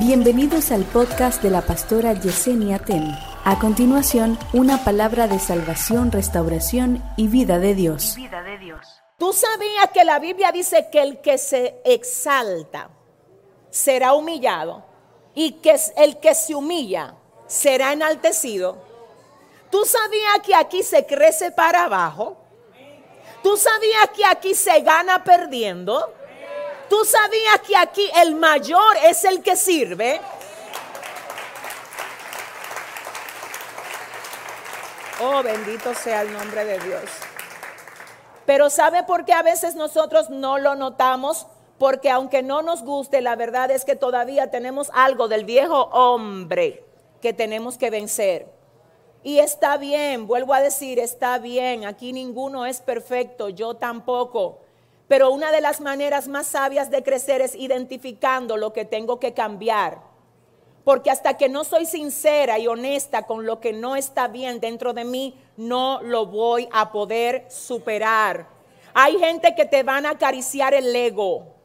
Bienvenidos al podcast de la pastora Yesenia Ten. A continuación, una palabra de salvación, restauración y vida de Dios. vida de Dios. ¿Tú sabías que la Biblia dice que el que se exalta será humillado y que el que se humilla será enaltecido? ¿Tú sabías que aquí se crece para abajo? ¿Tú sabías que aquí se gana perdiendo? ¿Tú sabías que aquí el mayor es el que sirve? Oh, bendito sea el nombre de Dios. Pero ¿sabe por qué a veces nosotros no lo notamos? Porque aunque no nos guste, la verdad es que todavía tenemos algo del viejo hombre que tenemos que vencer. Y está bien, vuelvo a decir, está bien, aquí ninguno es perfecto, yo tampoco. Pero una de las maneras más sabias de crecer es identificando lo que tengo que cambiar. Porque hasta que no soy sincera y honesta con lo que no está bien dentro de mí, no lo voy a poder superar. Hay gente que te van a acariciar el ego.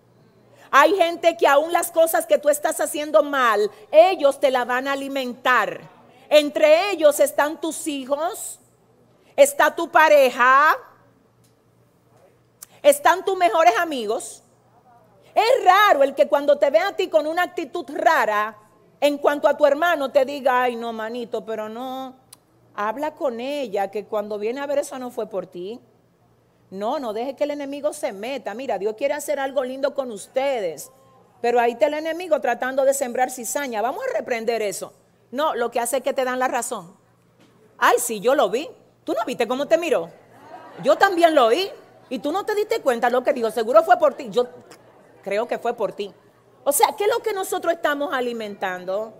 Hay gente que aún las cosas que tú estás haciendo mal, ellos te la van a alimentar. Entre ellos están tus hijos, está tu pareja, están tus mejores amigos. Es raro el que cuando te ve a ti con una actitud rara, en cuanto a tu hermano te diga, ay no, manito, pero no, habla con ella, que cuando viene a ver eso no fue por ti. No, no deje que el enemigo se meta. Mira, Dios quiere hacer algo lindo con ustedes. Pero ahí está el enemigo tratando de sembrar cizaña. Vamos a reprender eso. No, lo que hace es que te dan la razón. Ay, sí, yo lo vi. ¿Tú no viste cómo te miró? Yo también lo oí. Y tú no te diste cuenta lo que dijo, seguro fue por ti. Yo creo que fue por ti. O sea, ¿qué es lo que nosotros estamos alimentando?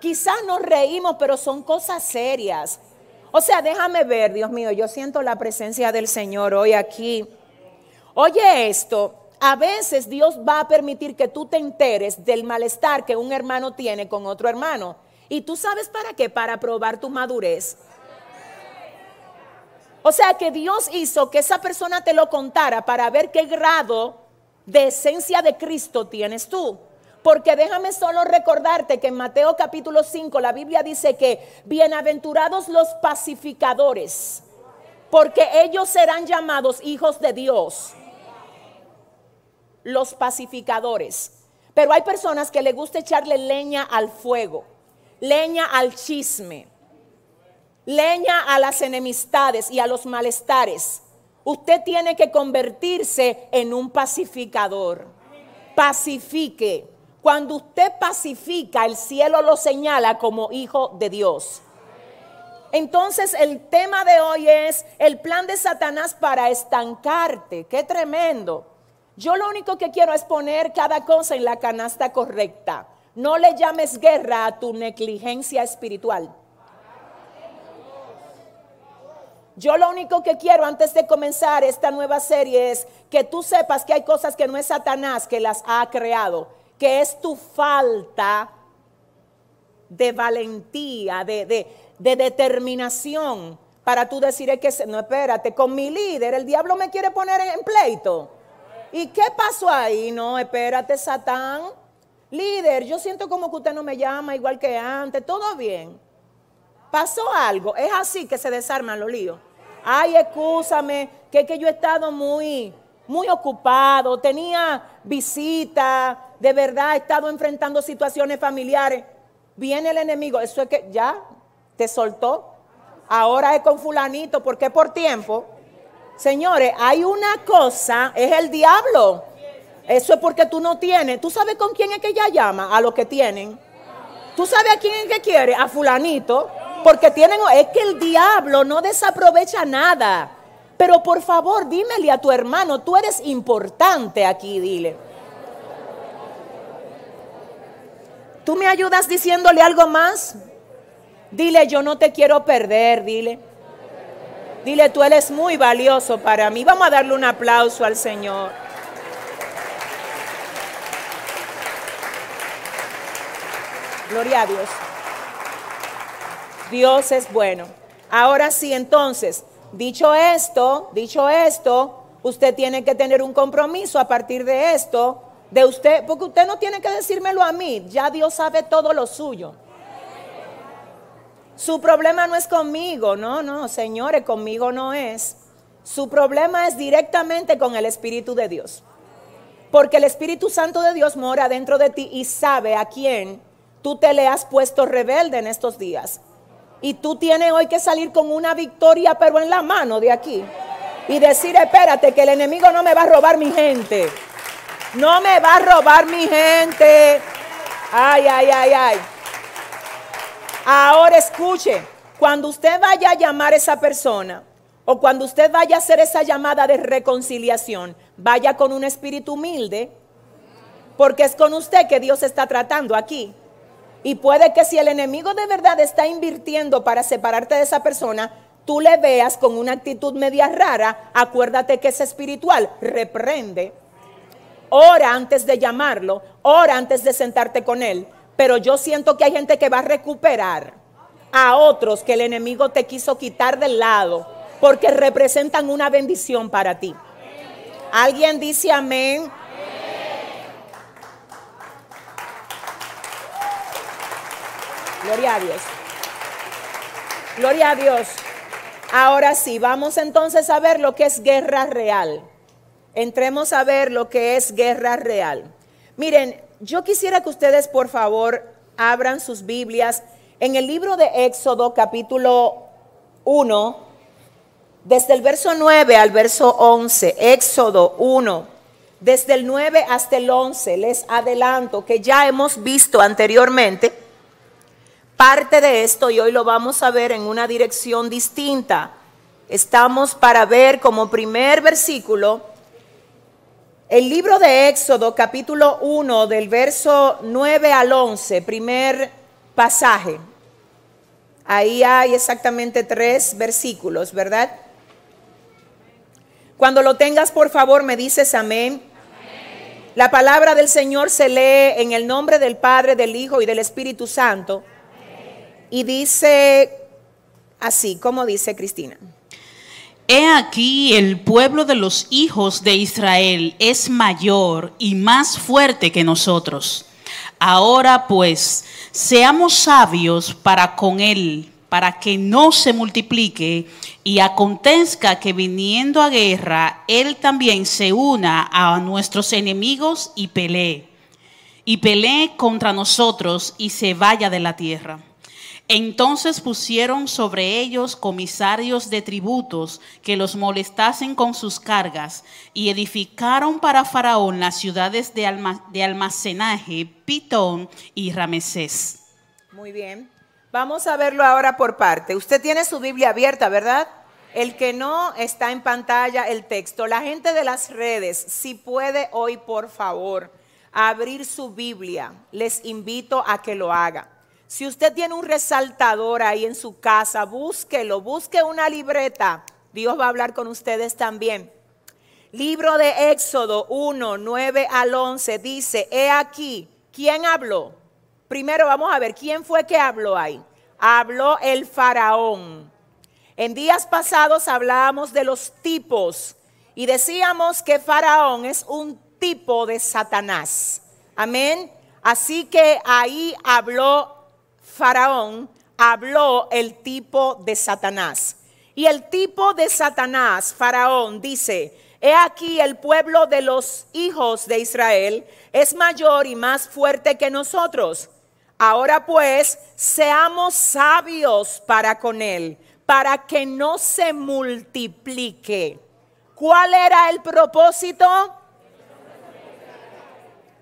Quizás nos reímos, pero son cosas serias. O sea, déjame ver, Dios mío, yo siento la presencia del Señor hoy aquí. Oye esto, a veces Dios va a permitir que tú te enteres del malestar que un hermano tiene con otro hermano. ¿Y tú sabes para qué? Para probar tu madurez. O sea que Dios hizo que esa persona te lo contara para ver qué grado de esencia de Cristo tienes tú. Porque déjame solo recordarte que en Mateo capítulo 5 la Biblia dice que bienaventurados los pacificadores, porque ellos serán llamados hijos de Dios. Los pacificadores. Pero hay personas que le gusta echarle leña al fuego, leña al chisme leña a las enemistades y a los malestares. Usted tiene que convertirse en un pacificador. Pacifique. Cuando usted pacifica, el cielo lo señala como hijo de Dios. Entonces el tema de hoy es el plan de Satanás para estancarte. Qué tremendo. Yo lo único que quiero es poner cada cosa en la canasta correcta. No le llames guerra a tu negligencia espiritual. Yo lo único que quiero antes de comenzar esta nueva serie es que tú sepas que hay cosas que no es Satanás que las ha creado, que es tu falta de valentía, de, determinación para tú decir que no espérate, con mi líder el diablo me quiere poner en pleito. ¿Y qué pasó ahí? No, espérate, Satán. Líder, yo siento como que usted no me llama igual que antes, todo bien. Pasó algo, es así que se desarman los líos ay, escúchame, que, que yo he estado muy, muy ocupado, tenía visita, de verdad he estado enfrentando situaciones familiares. Viene el enemigo, eso es que ya te soltó. Ahora es con fulanito, porque por tiempo. Señores, hay una cosa, es el diablo. Eso es porque tú no tienes. ¿Tú sabes con quién es que ella llama? A los que tienen. ¿Tú sabes a quién es que quiere? A fulanito. Porque tienen, es que el diablo no desaprovecha nada. Pero por favor, dímele a tu hermano, tú eres importante aquí, dile. ¿Tú me ayudas diciéndole algo más? Dile, yo no te quiero perder, dile. Dile, tú eres muy valioso para mí. Vamos a darle un aplauso al Señor. Gloria a Dios. Dios es bueno. Ahora sí, entonces, dicho esto, dicho esto, usted tiene que tener un compromiso a partir de esto De usted, porque usted no tiene que decírmelo a mí, ya Dios sabe todo lo suyo. Su problema no es conmigo, no, no, señores, conmigo no es. Su problema es directamente con el Espíritu de Dios. Porque el Espíritu Santo de Dios mora dentro de ti y sabe a quién tú te le has puesto rebelde en estos días. Y tú tienes hoy que salir con una victoria, pero en la mano de aquí. Y decir, espérate, que el enemigo no me va a robar mi gente. No me va a robar mi gente. Ay, ay, ay, ay. Ahora escuche, cuando usted vaya a llamar a esa persona, o cuando usted vaya a hacer esa llamada de reconciliación, vaya con un espíritu humilde, porque es con usted que Dios está tratando aquí. Y puede que si el enemigo de verdad está invirtiendo para separarte de esa persona, tú le veas con una actitud media rara, acuérdate que es espiritual, reprende. Ora antes de llamarlo, ora antes de sentarte con él. Pero yo siento que hay gente que va a recuperar a otros que el enemigo te quiso quitar del lado porque representan una bendición para ti. ¿Alguien dice amén? Gloria a Dios. Gloria a Dios. Ahora sí, vamos entonces a ver lo que es guerra real. Entremos a ver lo que es guerra real. Miren, yo quisiera que ustedes por favor abran sus Biblias en el libro de Éxodo capítulo 1, desde el verso 9 al verso 11. Éxodo 1, desde el 9 hasta el 11. Les adelanto que ya hemos visto anteriormente parte de esto y hoy lo vamos a ver en una dirección distinta. Estamos para ver como primer versículo el libro de Éxodo capítulo 1 del verso 9 al 11, primer pasaje. Ahí hay exactamente tres versículos, ¿verdad? Cuando lo tengas, por favor, me dices amén. La palabra del Señor se lee en el nombre del Padre, del Hijo y del Espíritu Santo. Y dice así, como dice Cristina. He aquí el pueblo de los hijos de Israel es mayor y más fuerte que nosotros. Ahora pues, seamos sabios para con él, para que no se multiplique y acontezca que viniendo a guerra, él también se una a nuestros enemigos y pelee. Y pelee contra nosotros y se vaya de la tierra. Entonces pusieron sobre ellos comisarios de tributos que los molestasen con sus cargas y edificaron para Faraón las ciudades de, almacenaje, Pitón y Ramesés. Muy bien. Vamos a verlo ahora por parte. Usted tiene su Biblia abierta, ¿verdad? El que no está en pantalla el texto. La gente de las redes, si puede hoy, por favor, abrir su Biblia, les invito a que lo haga. Si usted tiene un resaltador ahí en su casa, búsquelo, busque una libreta. Dios va a hablar con ustedes también. Libro de Éxodo 1, 9 al 11 dice, he aquí, ¿quién habló? Primero vamos a ver, ¿quién fue que habló ahí? Habló el faraón. En días pasados hablábamos de los tipos y decíamos que faraón es un tipo de Satanás. Amén. Así que ahí habló Faraón habló el tipo de Satanás. Y el tipo de Satanás, Faraón, dice, he aquí el pueblo de los hijos de Israel es mayor y más fuerte que nosotros. Ahora pues, seamos sabios para con él, para que no se multiplique. ¿Cuál era el propósito?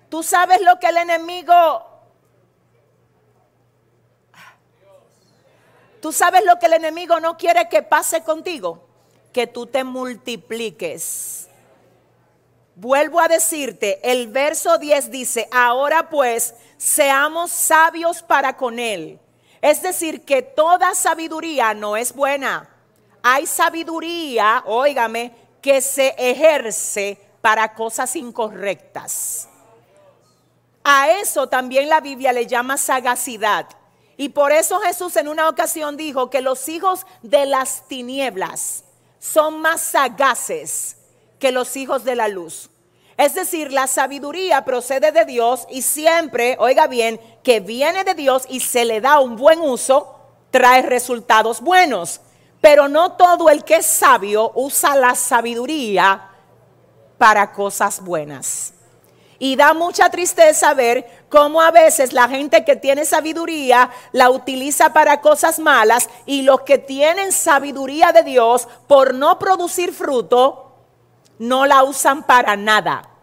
Tú sabes lo que el enemigo Tú sabes lo que el enemigo no quiere que pase contigo, que tú te multipliques. Vuelvo a decirte, el verso 10 dice, ahora pues seamos sabios para con él. Es decir, que toda sabiduría no es buena. Hay sabiduría, óigame, que se ejerce para cosas incorrectas. A eso también la Biblia le llama sagacidad. Y por eso Jesús en una ocasión dijo que los hijos de las tinieblas son más sagaces que los hijos de la luz. Es decir, la sabiduría procede de Dios y siempre, oiga bien, que viene de Dios y se le da un buen uso, trae resultados buenos. Pero no todo el que es sabio usa la sabiduría para cosas buenas. Y da mucha tristeza ver cómo a veces la gente que tiene sabiduría la utiliza para cosas malas y los que tienen sabiduría de Dios por no producir fruto, no la usan para nada.